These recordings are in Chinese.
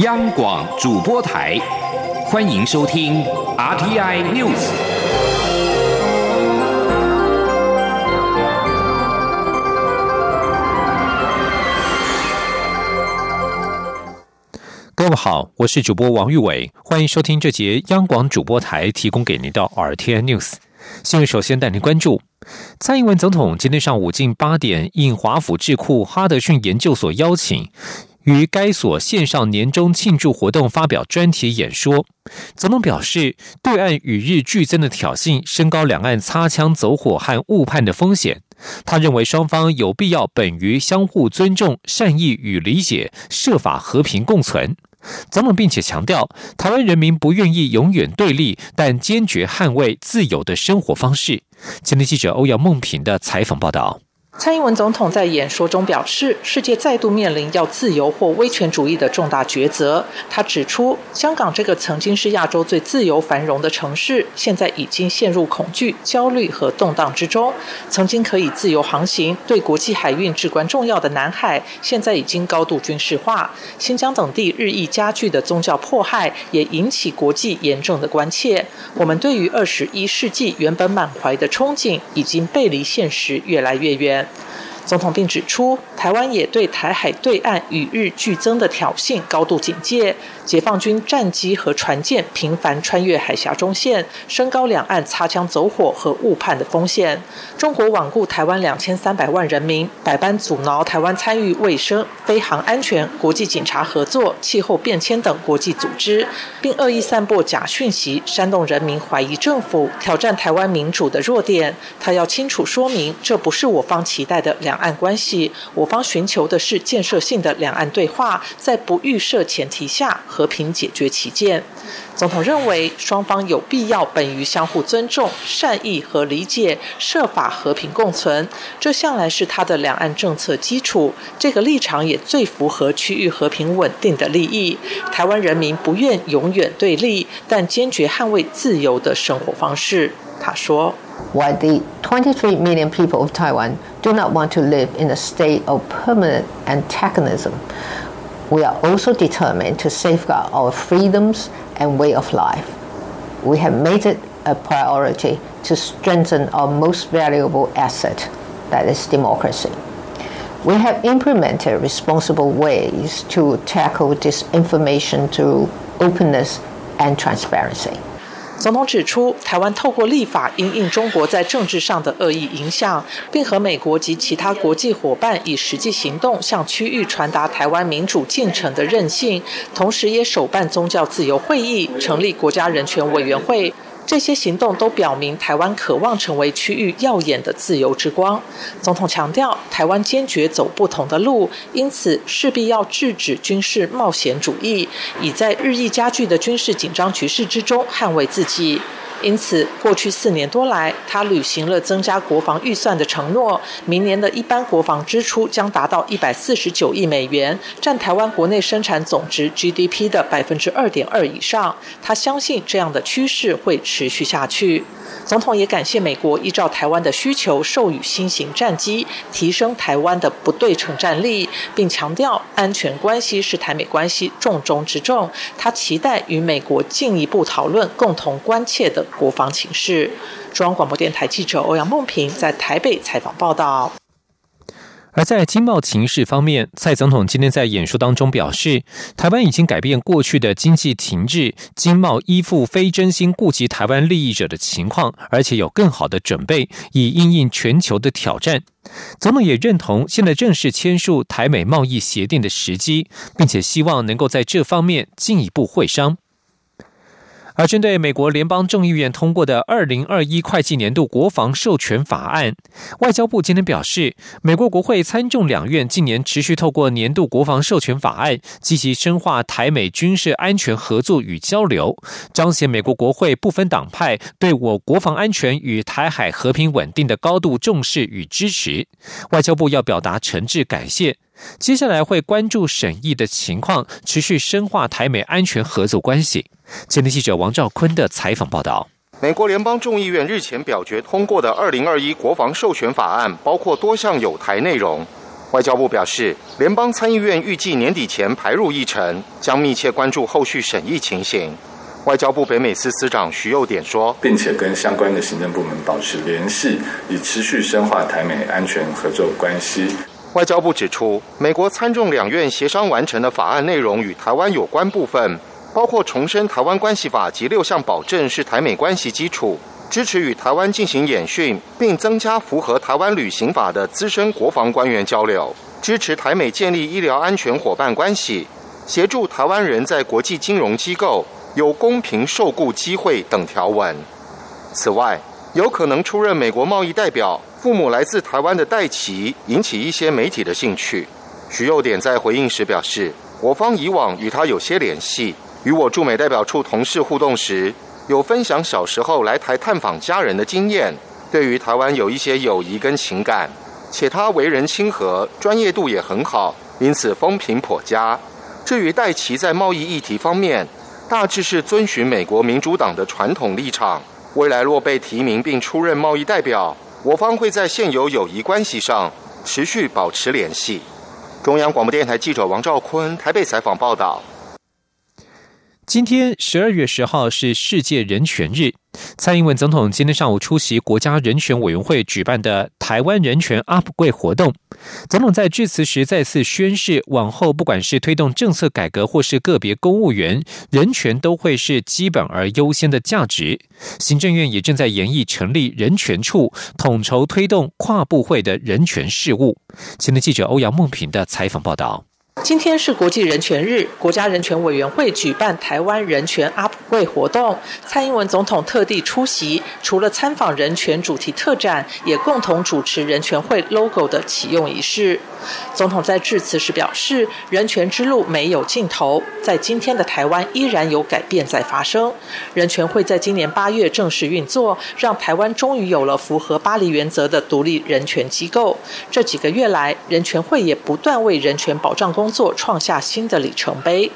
央广主播台，欢迎收听 RTI News。各位好，我是主播王玉伟，欢迎收听这节央广主播台提供给您的 RTI News。新闻首先带您关注，蔡英文总统今天上午近八点应华府智库哈德逊研究所邀请，于该所线上年终庆祝活动发表专题演说。总统表示，对岸与日俱增的挑衅，升高两岸擦枪走火和误判的风险。他认为双方有必要本于相互尊重、善意与理解，设法和平共存。总统并且强调，台湾人民不愿意永远对立，但坚决捍卫自由的生活方式。今天记者欧阳梦平的采访报道。蔡英文总统在演说中表示，世界再度面临要自由或威权主义的重大抉择。他指出，香港这个曾经是亚洲最自由繁荣的城市，现在已经陷入恐惧、焦虑和动荡之中。曾经可以自由航行、对国际海运至关重要的南海，现在已经高度军事化。新疆等地日益加剧的宗教迫害，也引起国际严重的关切。我们对于二十一世纪原本满怀的憧憬，已经背离现实越来越远。总统并指出，台湾也对台海对岸与日俱增的挑衅高度警戒。解放军战机和船舰频繁穿越海峡中线，升高两岸擦枪走火和误判的风险。中国罔顾台湾两千三百万人民，百般阻挠台湾参与卫生、飞航安全、国际警察合作、气候变迁等国际组织，并恶意散布假讯息，煽动人民怀疑政府，挑战台湾民主的弱点。他要清楚说明，这不是我方期待的两两岸关系，我方寻求的是建设性的两岸对话，在不预设前提下。和平解决旗舰。总统认为双方有必要本于相互尊重、善意和理解，设法和平共存。这向来是他的两岸政策基础。这个立场也最符合区域和平稳定的利益。台湾人民不愿永远对立，但坚决捍卫自由的生活方式。他说：“While the 23 million people of Taiwan do not want to live in a state of permanent antagonism.” we are also determined to safeguard our freedoms and way of life. We have made it a priority to strengthen our most valuable asset, that is democracy. We have implemented responsible ways to tackle disinformation through openness and transparency. 总统指出，台湾透过立法因应中国在政治上的恶意影响，并和美国及其他国际伙伴以实际行动向区域传达台湾民主进程的韧性，同时也首办宗教自由会议，成立国家人权委员会。这些行动都表明，台湾渴望成为区域耀眼的自由之光。总统强调，台湾坚决走不同的路，因此势必要制止军事冒险主义，以在日益加剧的军事紧张局势之中捍卫自己。因此，过去四年多来，他履行了增加国防预算的承诺。明年的一般国防支出将达到一百四十九亿美元，占台湾国内生产总值 GDP 的百分之二点二以上。他相信这样的趋势会持续下去。总统也感谢美国依照台湾的需求授予新型战机，提升台湾的不对称战力，并强调安全关系是台美关系重中之重。他期待与美国进一步讨论共同关切的国防情势。中央广播电台记者欧阳梦平在台北采访报道。而在经贸情势方面，蔡总统今天在演说当中表示，台湾已经改变过去的经济停滞、经贸依附非真心顾及台湾利益者的情况，而且有更好的准备，以应应全球的挑战。总统也认同，现在正是签署台美贸易协定的时机，并且希望能够在这方面进一步会商。而针对美国联邦众议院通过的二零二一会计年度国防授权法案，外交部今天表示，美国国会参众两院近年持续透过年度国防授权法案，积极深化台美军事安全合作与交流，彰显美国国会不分党派对我国防安全与台海和平稳定的高度重视与支持。外交部要表达诚挚感谢。接下来会关注审议的情况，持续深化台美安全合作关系。前天记者王兆坤的采访报道：美国联邦众议院日前表决通过的二零二一国防授权法案，包括多项有台内容。外交部表示，联邦参议院预计年底前排入议程，将密切关注后续审议情形。外交部北美司司长徐佑典说，并且跟相关的行政部门保持联系，以持续深化台美安全合作关系。外交部指出，美国参众两院协商完成的法案内容与台湾有关部分，包括重申《台湾关系法》及六项保证是台美关系基础。支持与台湾进行演训，并增加符合台湾旅行法的资深国防官员交流；支持台美建立医疗安全伙伴关系；协助台湾人在国际金融机构有公平受雇机会等条文。此外，有可能出任美国贸易代表、父母来自台湾的戴奇，引起一些媒体的兴趣。徐幼典在回应时表示，我方以往与他有些联系，与我驻美代表处同事互动时。有分享小时候来台探访家人的经验，对于台湾有一些友谊跟情感，且他为人亲和，专业度也很好，因此风评颇佳。至于戴奇在贸易议题方面，大致是遵循美国民主党的传统立场。未来若被提名并出任贸易代表，我方会在现有友谊关系上持续保持联系。中央广播电台记者王兆坤台北采访报道。今天十二月十号是世界人权日，蔡英文总统今天上午出席国家人权委员会举办的台湾人权 UP 柜活动。总统在致辞时再次宣誓，往后不管是推动政策改革，或是个别公务员，人权都会是基本而优先的价值。行政院也正在研议成立人权处，统筹推动跨部会的人权事务。前的记者欧阳梦平的采访报道。今天是国际人权日，国家人权委员会举办台湾人权 UP 会活动，蔡英文总统特地出席，除了参访人权主题特展，也共同主持人权会 logo 的启用仪式。总统在致辞时表示，人权之路没有尽头，在今天的台湾依然有改变在发生。人权会在今年八月正式运作，让台湾终于有了符合巴黎原则的独立人权机构。这几个月来，人权会也不断为人权保障工工作创下新的里程碑。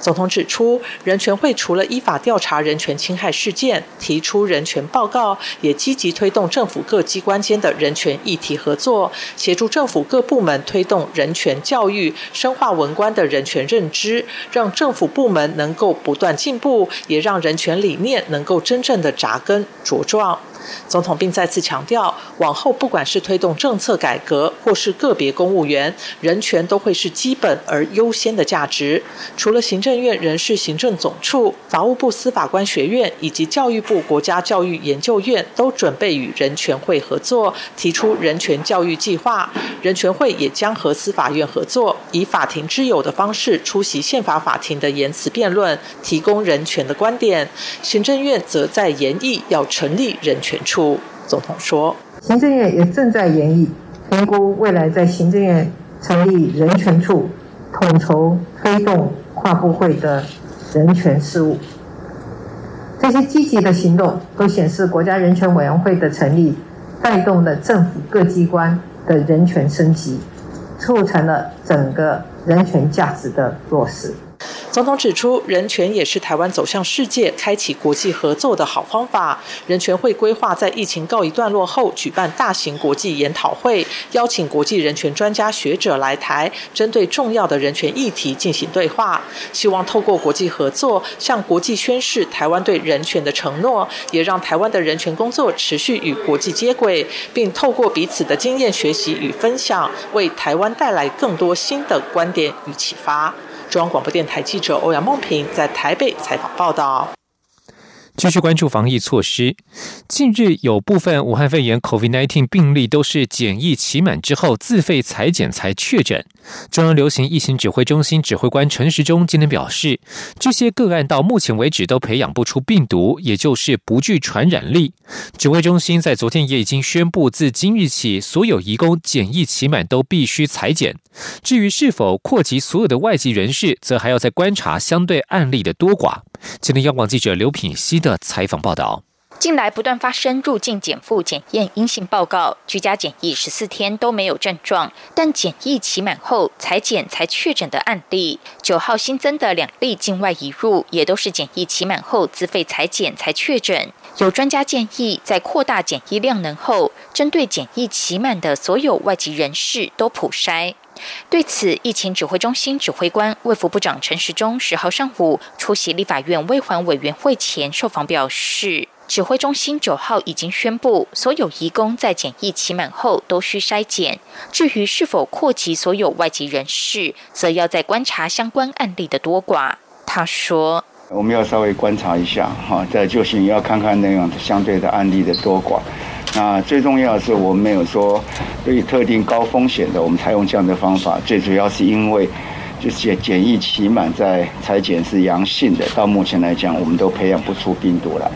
总统指出，人权会除了依法调查人权侵害事件、提出人权报告，也积极推动政府各机关间的人权议题合作，协助政府各部门推动人权教育，深化文官的人权认知，让政府部门能够不断进步，也让人权理念能够真正的扎根茁壮。总统并再次强调，往后不管是推动政策改革，或是个别公务员，人权都会是基本而优先的价值。除了行政院人事行政总处、法务部司法官学院以及教育部国家教育研究院都准备与人权会合作，提出人权教育计划。人权会也将和司法院合作，以法庭之友的方式出席宪法法庭的言辞辩论，提供人权的观点。行政院则在研议要成立人权。处总统说，行政院也正在研议评估未来在行政院成立人权处，统筹推动跨部会的人权事务。这些积极的行动都显示，国家人权委员会的成立，带动了政府各机关的人权升级，促成了整个人权价值的落实。总统指出，人权也是台湾走向世界、开启国际合作的好方法。人权会规划在疫情告一段落后举办大型国际研讨会，邀请国际人权专家学者来台，针对重要的人权议题进行对话。希望透过国际合作，向国际宣示台湾对人权的承诺，也让台湾的人权工作持续与国际接轨，并透过彼此的经验学习与分享，为台湾带来更多新的观点与启发。中央广播电台记者欧阳梦平在台北采访报道。继续关注防疫措施。近日有部分武汉肺炎 （COVID-19） 病例都是检疫期满之后自费裁剪才确诊。中央流行疫情指挥中心指挥官陈时中今天表示，这些个案到目前为止都培养不出病毒，也就是不具传染力。指挥中心在昨天也已经宣布，自今日起，所有移工检疫期满都必须裁剪。至于是否扩及所有的外籍人士，则还要再观察相对案例的多寡。今天，央广记者刘品希的采访报道。近来不断发生入境检复检验阴性报告，居家检疫十四天都没有症状，但检疫期满后裁检才确诊的案例。九号新增的两例境外移入，也都是检疫期满后自费裁检才确诊。有专家建议，在扩大检疫量能后，针对检疫期满的所有外籍人士都普筛。对此，疫情指挥中心指挥官卫福部长陈时中十号上午出席立法院卫环委员会前受访表示，指挥中心九号已经宣布，所有移工在检疫期满后都需筛检。至于是否扩及所有外籍人士，则要再观察相关案例的多寡。他说：“我们要稍微观察一下，哈，在就行要看看那样相对的案例的多寡。”那最重要的是，我们没有说对于特定高风险的，我们采用这样的方法。最主要是因为，就是检疫期满在裁剪是阳性的，到目前来讲，我们都培养不出病毒来。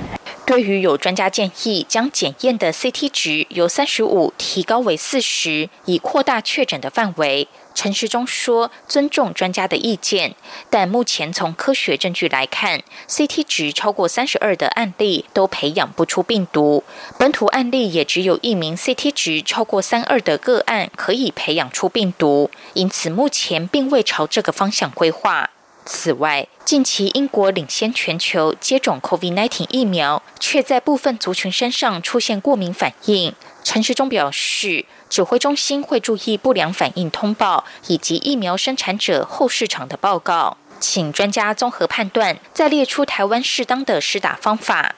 对于有专家建议将检验的 CT 值由三十五提高为四十，以扩大确诊的范围。陈时中说：“尊重专家的意见，但目前从科学证据来看，CT 值超过三十二的案例都培养不出病毒。本土案例也只有一名 CT 值超过三二的个案可以培养出病毒，因此目前并未朝这个方向规划。此外，近期英国领先全球接种 COVID-19 疫苗，却在部分族群身上出现过敏反应。陈时中表示。”指挥中心会注意不良反应通报以及疫苗生产者后市场的报告，请专家综合判断，再列出台湾适当的施打方法。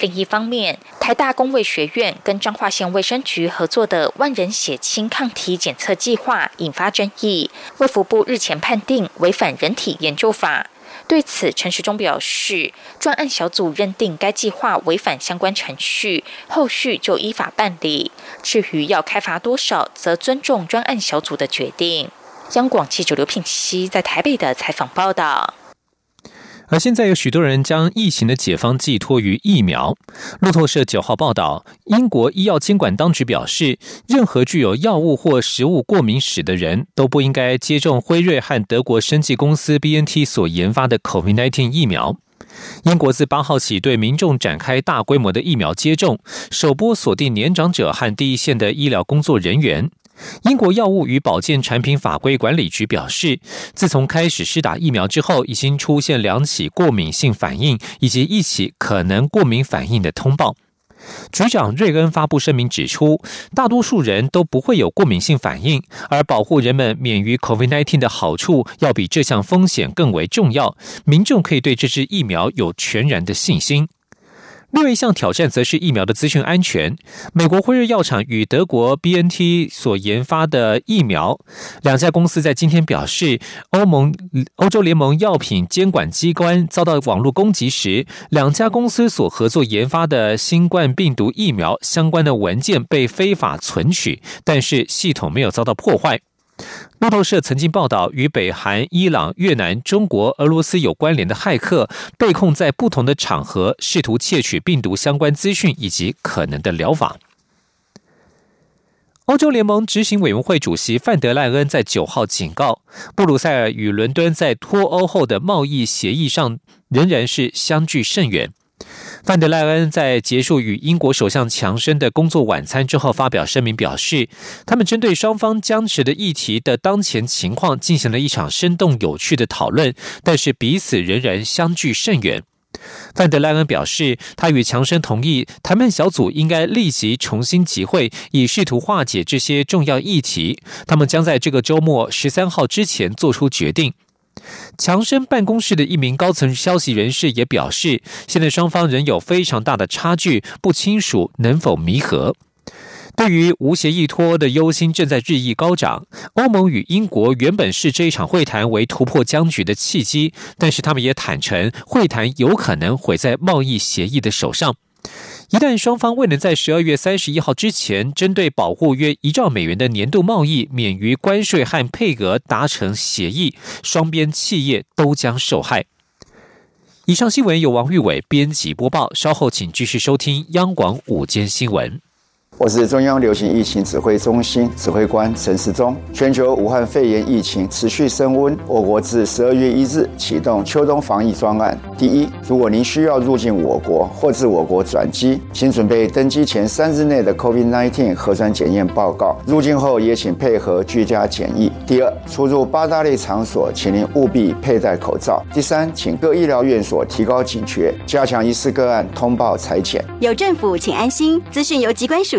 另一方面，台大公卫学院跟彰化县卫生局合作的万人血清抗体检测计划引发争议，卫福部日前判定违反人体研究法。对此，陈时中表示，专案小组认定该计划违反相关程序，后续就依法办理。至于要开罚多少，则尊重专案小组的决定。央广记者刘品熙在台北的采访报道。而现在有许多人将疫情的解方寄托于疫苗。路透社九号报道，英国医药监管当局表示，任何具有药物或食物过敏史的人都不应该接种辉瑞和德国生技公司 BNT 所研发的 COVID-19 疫苗。英国自八号起对民众展开大规模的疫苗接种，首波锁定年长者和第一线的医疗工作人员。英国药物与保健产品法规管理局表示，自从开始施打疫苗之后，已经出现两起过敏性反应以及一起可能过敏反应的通报。局长瑞恩发布声明指出，大多数人都不会有过敏性反应，而保护人们免于 COVID-19 的好处要比这项风险更为重要。民众可以对这支疫苗有全然的信心。另一项挑战则是疫苗的资讯安全。美国辉瑞药厂与德国 B N T 所研发的疫苗，两家公司在今天表示，欧盟欧洲联盟药品监管机关遭到网络攻击时，两家公司所合作研发的新冠病毒疫苗相关的文件被非法存取，但是系统没有遭到破坏。路透社曾经报道，与北韩、伊朗、越南、中国、俄罗斯有关联的骇客被控在不同的场合试图窃取病毒相关资讯以及可能的疗法。欧洲联盟执行委员会主席范德赖恩在九号警告，布鲁塞尔与伦敦在脱欧后的贸易协议上仍然是相距甚远。范德赖恩在结束与英国首相强生的工作晚餐之后，发表声明表示，他们针对双方僵持的议题的当前情况进行了一场生动有趣的讨论，但是彼此仍然相距甚远。范德赖恩表示，他与强生同意，谈判小组应该立即重新集会，以试图化解这些重要议题。他们将在这个周末十三号之前做出决定。强生办公室的一名高层消息人士也表示，现在双方仍有非常大的差距，不清楚能否弥合。对于无协议脱欧的忧心正在日益高涨。欧盟与英国原本视这一场会谈为突破僵局的契机，但是他们也坦诚，会谈有可能毁在贸易协议的手上。一旦双方未能在十二月三十一号之前，针对保护约一兆美元的年度贸易免于关税和配额达成协议，双边企业都将受害。以上新闻由王玉伟编辑播报，稍后请继续收听央广午间新闻。我是中央流行疫情指挥中心指挥官陈时中。全球武汉肺炎疫情持续升温，我国自十二月一日启动秋冬防疫专案。第一，如果您需要入境我国或自我国转机，请准备登机前三日内的 COVID-19 核酸检验报告。入境后也请配合居家检疫。第二，出入八大类场所，请您务必佩戴口罩。第三，请各医疗院所提高警觉，加强疑似个案通报裁剪。有政府，请安心。资讯由机关署。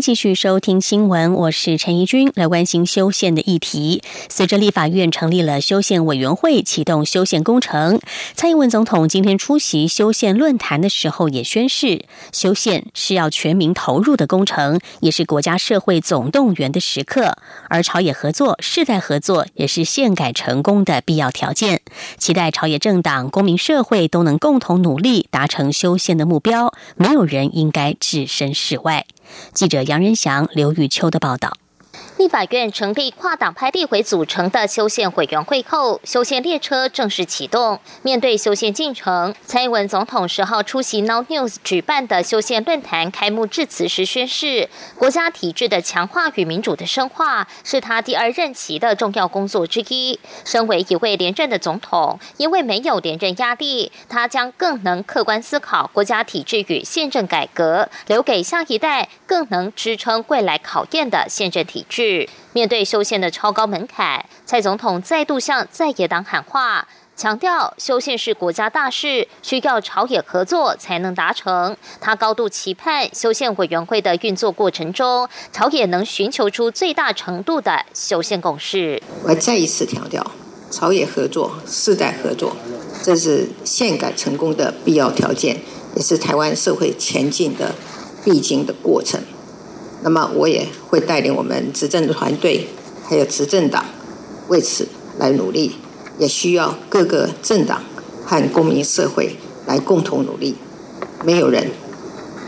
继续收听新闻，我是陈怡君，来关心修宪的议题。随着立法院成立了修宪委员会，启动修宪工程，蔡英文总统今天出席修宪论坛的时候，也宣示，修宪是要全民投入的工程，也是国家社会总动员的时刻。而朝野合作、世代合作，也是宪改成功的必要条件。期待朝野政党、公民社会都能共同努力，达成修宪的目标。没有人应该置身事外。记者杨仁祥、刘玉秋的报道。立法院成立跨党派立委组成的修宪委员会后，修宪列车正式启动。面对修宪进程，蔡英文总统十号出席 Now News 举办的修宪论坛开幕致辞时宣誓：国家体制的强化与民主的深化是他第二任期的重要工作之一。身为一位连任的总统，因为没有连任压力，他将更能客观思考国家体制与宪政改革，留给下一代更能支撑未来考验的宪政体制。面对修宪的超高门槛，蔡总统再度向在野党喊话，强调修宪是国家大事，需要朝野合作才能达成。他高度期盼修宪委员会的运作过程中，朝野能寻求出最大程度的修宪共识。我再一次强调，朝野合作、世代合作，这是宪改成功的必要条件，也是台湾社会前进的必经的过程。那么我也会带领我们执政的团队，还有执政党，为此来努力，也需要各个政党和公民社会来共同努力。没有人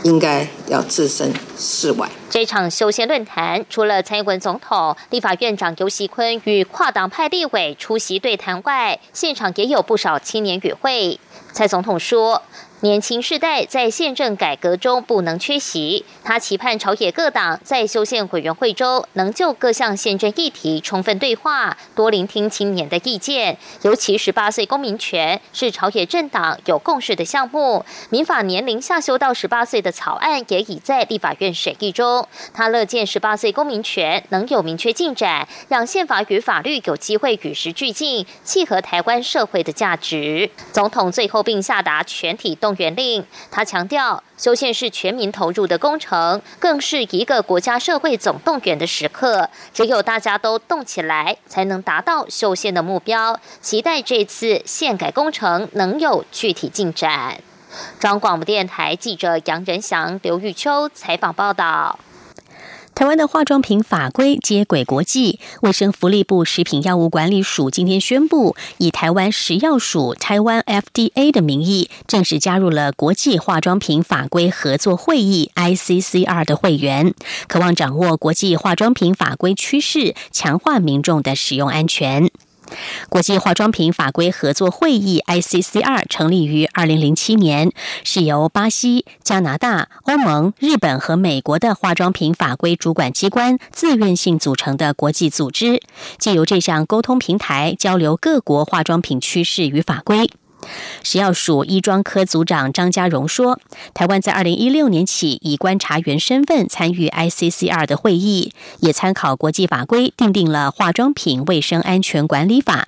应该要置身事外。这场修宪论坛，除了蔡英文总统、立法院长游锡坤与跨党派立委出席对谈外，现场也有不少青年与会。蔡总统说。年轻世代在宪政改革中不能缺席。他期盼朝野各党在修宪委员会中能就各项宪政议题充分对话，多聆听青年的意见。尤其十八岁公民权是朝野政党有共识的项目，民法年龄下修到十八岁的草案也已在立法院审议中。他乐见十八岁公民权能有明确进展，让宪法与法律有机会与时俱进，契合台湾社会的价值。总统最后并下达全体动。动员令，他强调，修宪是全民投入的工程，更是一个国家社会总动员的时刻。只有大家都动起来，才能达到修宪的目标。期待这次宪改工程能有具体进展。中央广播电台记者杨仁祥、刘玉秋采访报道。台湾的化妆品法规接轨国际，卫生福利部食品药物管理署今天宣布，以台湾食药署台湾 FDA 的名义，正式加入了国际化妆品法规合作会议 ICCR 的会员，渴望掌握国际化妆品法规趋势，强化民众的使用安全。国际化妆品法规合作会议 （ICCR） 成立于二零零七年，是由巴西、加拿大、欧盟、日本和美国的化妆品法规主管机关自愿性组成的国际组织，借由这项沟通平台，交流各国化妆品趋势与法规。食药署医妆科组长张家荣说：“台湾在二零一六年起以观察员身份参与 ICCR 的会议，也参考国际法规，订定了化妆品卫生安全管理法。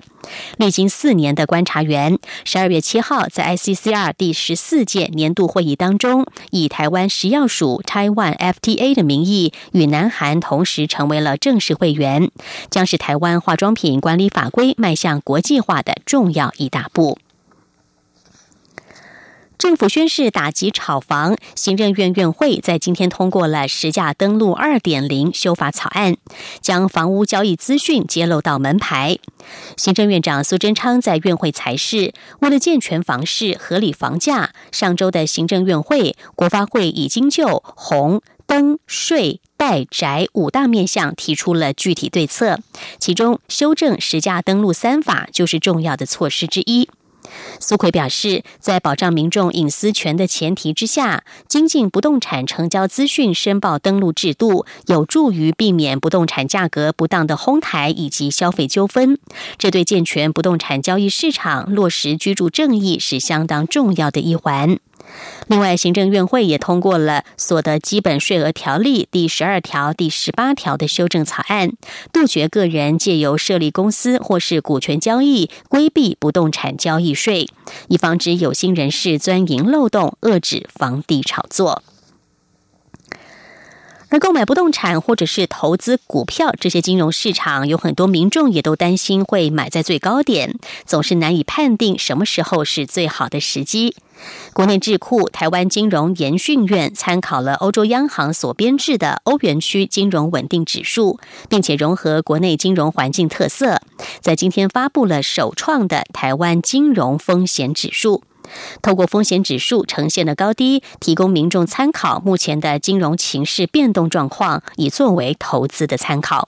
历经四年的观察员，十二月七号在 ICCR 第十四届年度会议当中，以台湾食药署 Taiwan FTA 的名义，与南韩同时成为了正式会员，将是台湾化妆品管理法规迈向国际化的重要一大步。”政府宣誓打击炒房，行政院院会在今天通过了实价登录二点零修法草案，将房屋交易资讯揭露到门牌。行政院长苏贞昌在院会裁示，为了健全房市、合理房价，上周的行政院会、国发会已经就红灯税代宅五大面向提出了具体对策，其中修正实价登录三法就是重要的措施之一。苏奎表示，在保障民众隐私权的前提之下，精进不动产成交资讯申报登录制度，有助于避免不动产价格不当的哄抬以及消费纠纷。这对健全不动产交易市场、落实居住正义是相当重要的一环。另外，行政院会也通过了所得基本税额条例第十二条、第十八条的修正草案，杜绝个人借由设立公司或是股权交易规避不动产交易税，以防止有心人士钻营漏洞，遏制房地炒作。而购买不动产或者是投资股票这些金融市场，有很多民众也都担心会买在最高点，总是难以判定什么时候是最好的时机。国内智库台湾金融研训院参考了欧洲央行所编制的欧元区金融稳定指数，并且融合国内金融环境特色，在今天发布了首创的台湾金融风险指数。透过风险指数呈现的高低，提供民众参考目前的金融情势变动状况，以作为投资的参考。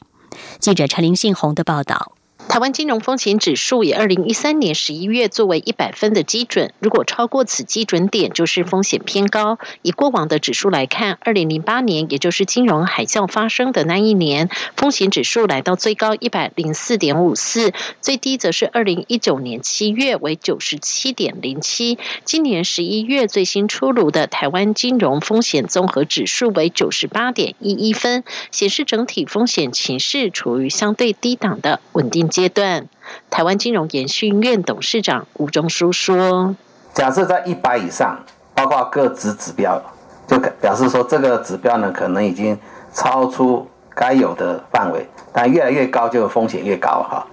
记者陈林信宏的报道。台湾金融风险指数以二零一三年十一月作为一百分的基准，如果超过此基准点，就是风险偏高。以过往的指数来看，二零零八年，也就是金融海啸发生的那一年，风险指数来到最高一百零四点五四，最低则是二零一九年七月为九十七点零七。今年十一月最新出炉的台湾金融风险综合指数为九十八点一一分，显示整体风险情势处于相对低档的稳定。阶段，台湾金融研训院董事长吴中书说：“假设在一百以上，包括各指指标，就表示说这个指标呢，可能已经超出该有的范围。但越来越高，就风险越高哈；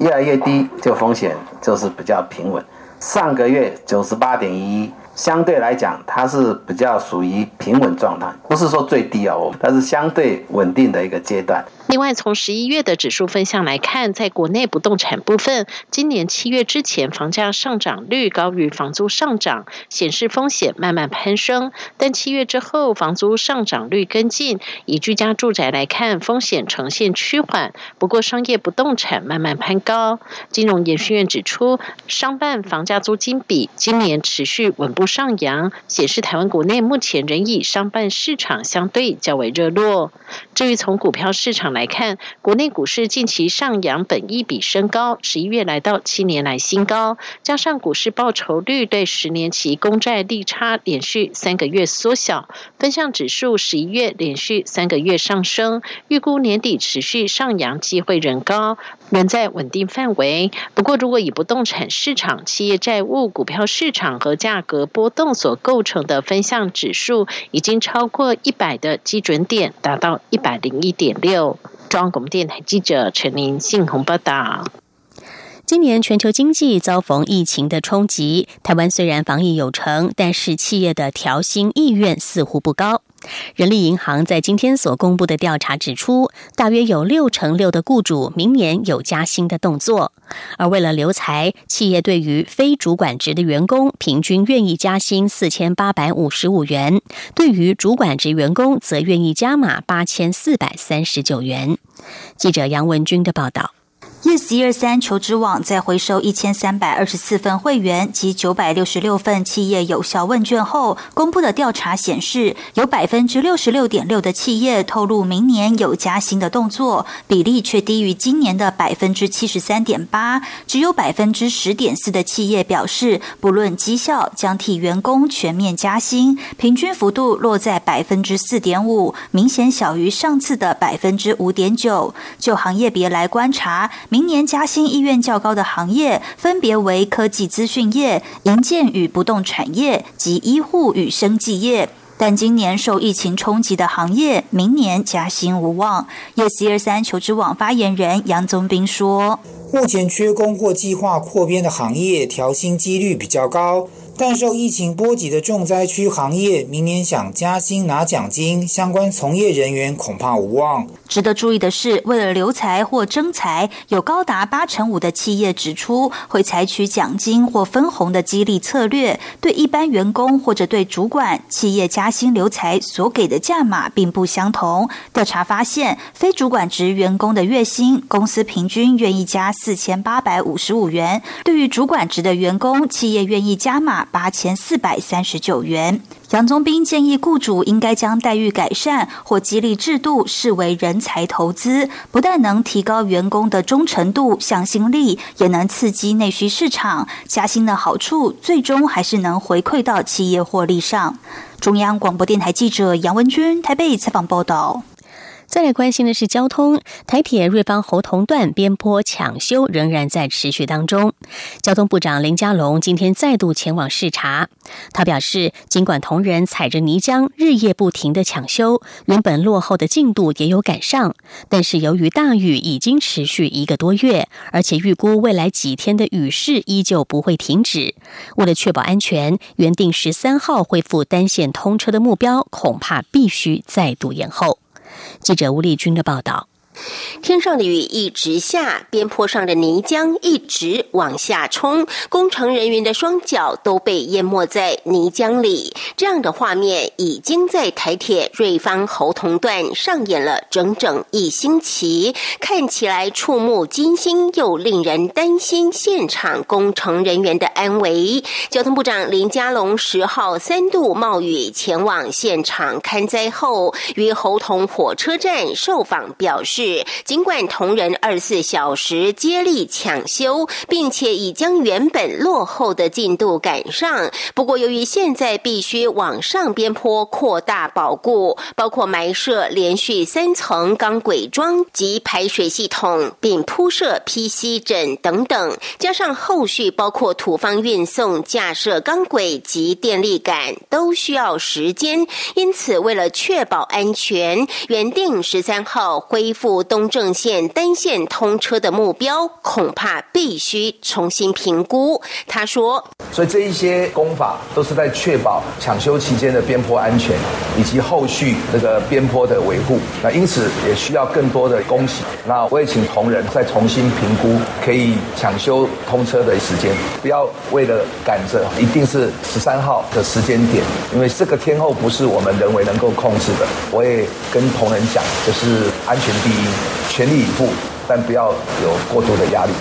越来越低，就风险就是比较平稳。上个月九十八点一，相对来讲，它是比较属于平稳状态，不是说最低哦，它是相对稳定的一个阶段。”另外，从十一月的指数分项来看，在国内不动产部分，今年七月之前房价上涨率高于房租上涨，显示风险慢慢攀升。但七月之后，房租上涨率跟进，以居家住宅来看，风险呈现趋缓。不过，商业不动产慢慢攀高。金融研训院指出，商办房价租金比今年持续稳步上扬，显示台湾国内目前仍以商办市场相对较为热络。至于从股票市场来，看，国内股市近期上扬，本一比升高，十一月来到七年来新高，加上股市报酬率对十年期公债利差连续三个月缩小，分项指数十一月连续三个月上升，预估年底持续上扬机会仍高，仍在稳定范围。不过，如果以不动产市场、企业债务、股票市场和价格波动所构成的分项指数，已经超过一百的基准点，达到一百零一点六。中央广播电台记者陈林信鸿报道：今年全球经济遭逢疫情的冲击，台湾虽然防疫有成，但是企业的调薪意愿似乎不高。人力银行在今天所公布的调查指出，大约有六成六的雇主明年有加薪的动作。而为了留才，企业对于非主管职的员工平均愿意加薪四千八百五十五元，对于主管职员工则愿意加码八千四百三十九元。记者杨文军的报道。Yes 一二三求职网在回收一千三百二十四份会员及九百六十六份企业有效问卷后，公布的调查显示，有百分之六十六点六的企业透露明年有加薪的动作，比例却低于今年的百分之七十三点八。只有百分之十点四的企业表示，不论绩效将替员工全面加薪，平均幅度落在百分之四点五，明显小于上次的百分之五点九。就行业别来观察。明年加薪意愿较高的行业分别为科技资讯业、营建与不动产业及医护与生技业。但今年受疫情冲击的行业，明年加薪无望。Yes 二三求职网发言人杨宗斌说：“目前缺工或计划扩编的行业，调薪几率比较高。”但受疫情波及的重灾区行业，明年想加薪拿奖金，相关从业人员恐怕无望。值得注意的是，为了留才或征才，有高达八成五的企业指出会采取奖金或分红的激励策略。对一般员工或者对主管，企业加薪留才所给的价码并不相同。调查发现，非主管职员工的月薪，公司平均愿意加四千八百五十五元；对于主管职的员工，企业愿意加码。八千四百三十九元。杨宗斌建议雇主应该将待遇改善或激励制度视为人才投资，不但能提高员工的忠诚度、向心力，也能刺激内需市场。加薪的好处最终还是能回馈到企业获利上。中央广播电台记者杨文君台北采访报道。再来关心的是交通，台铁瑞芳侯同段边坡抢修仍然在持续当中。交通部长林佳龙今天再度前往视察，他表示，尽管同仁踩着泥浆日夜不停的抢修，原本落后的进度也有赶上，但是由于大雨已经持续一个多月，而且预估未来几天的雨势依旧不会停止，为了确保安全，原定十三号恢复单线通车的目标，恐怕必须再度延后。记者吴丽君的报道。天上的雨一直下，边坡上的泥浆一直往下冲，工程人员的双脚都被淹没在泥浆里。这样的画面已经在台铁瑞芳侯同段上演了整整一星期，看起来触目惊心，又令人担心现场工程人员的安危。交通部长林佳龙十号三度冒雨前往现场看灾后，于侯同火车站受访表示。尽管同仁二十四小时接力抢修，并且已将原本落后的进度赶上，不过由于现在必须往上边坡扩大保固，包括埋设连续三层钢轨桩及排水系统，并铺设 PC 枕等等，加上后续包括土方运送、架设钢轨及电力杆，都需要时间。因此，为了确保安全，原定十三号恢复。东正线单线通车的目标恐怕必须重新评估。他说：“所以这一些功法都是在确保抢修期间的边坡安全，以及后续这个边坡的维护。那因此也需要更多的恭喜。那我也请同仁再重新评估可以抢修通车的时间，不要为了赶着一定是十三号的时间点，因为这个天候不是我们人为能够控制的。我也跟同仁讲，就是安全第一。”全力以赴，但不要有过度的压力。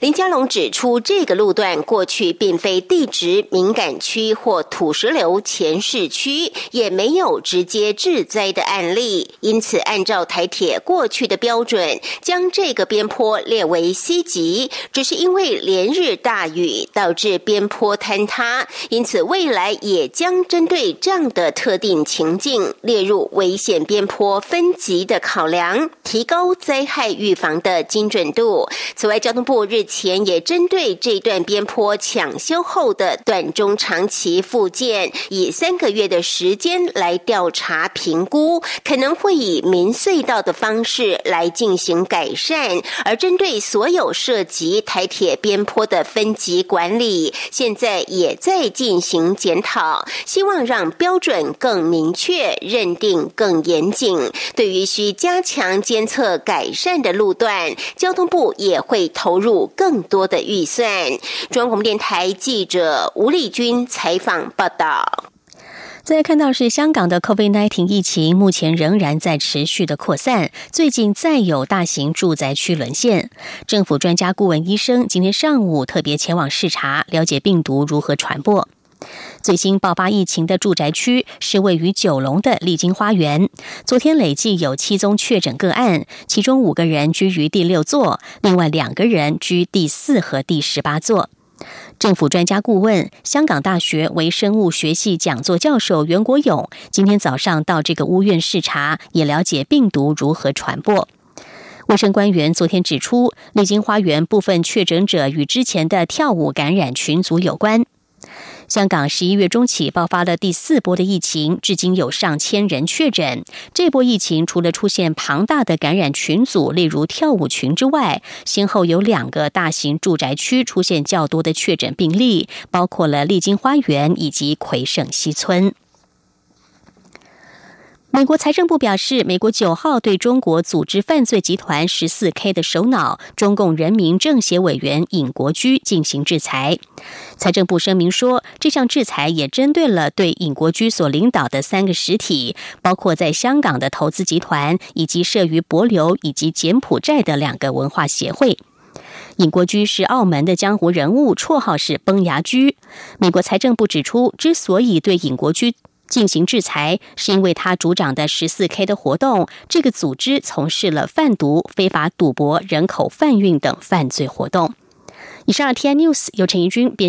林佳龙指出，这个路段过去并非地质敏感区或土石流前市区，也没有直接致灾的案例，因此按照台铁过去的标准，将这个边坡列为 C 级。只是因为连日大雨导致边坡坍塌，因此未来也将针对这样的特定情境列入危险边坡分级的考量，提高灾害预防的精准度。此外，交通部日前也针对这段边坡抢修后的短中长期复建，以三个月的时间来调查评估，可能会以民隧道的方式来进行改善。而针对所有涉及台铁边坡的分级管理，现在也在进行检讨，希望让标准更明确，认定更严谨。对于需加强监测改善的路段，交通部也会投入。更多的预算。中央广播电台记者吴丽君采访报道。再看到是香港的 COVID-19 疫情，目前仍然在持续的扩散。最近再有大型住宅区沦陷，政府专家顾问医生今天上午特别前往视察，了解病毒如何传播。最新爆发疫情的住宅区是位于九龙的丽晶花园，昨天累计有七宗确诊个案，其中五个人居于第六座，另外两个人居第四和第十八座。政府专家顾问、香港大学微生物学系讲座教授袁国勇今天早上到这个屋院视察，也了解病毒如何传播。卫生官员昨天指出，丽晶花园部分确诊者与之前的跳舞感染群组有关。香港十一月中起爆发了第四波的疫情，至今有上千人确诊。这波疫情除了出现庞大的感染群组，例如跳舞群之外，先后有两个大型住宅区出现较多的确诊病例，包括了丽晶花园以及魁盛西村。美国财政部表示，美国九号对中国组织犯罪集团十四 K 的首脑中共人民政协委员尹国居进行制裁。财政部声明说，这项制裁也针对了对尹国居所领导的三个实体，包括在香港的投资集团，以及设于博流以及柬埔寨的两个文化协会。尹国居是澳门的江湖人物，绰号是崩牙驹。美国财政部指出，之所以对尹国居进行制裁，是因为他主张的十四 K 的活动，这个组织从事了贩毒、非法赌博、人口贩运等犯罪活动。以上 T I News 由陈怡君编。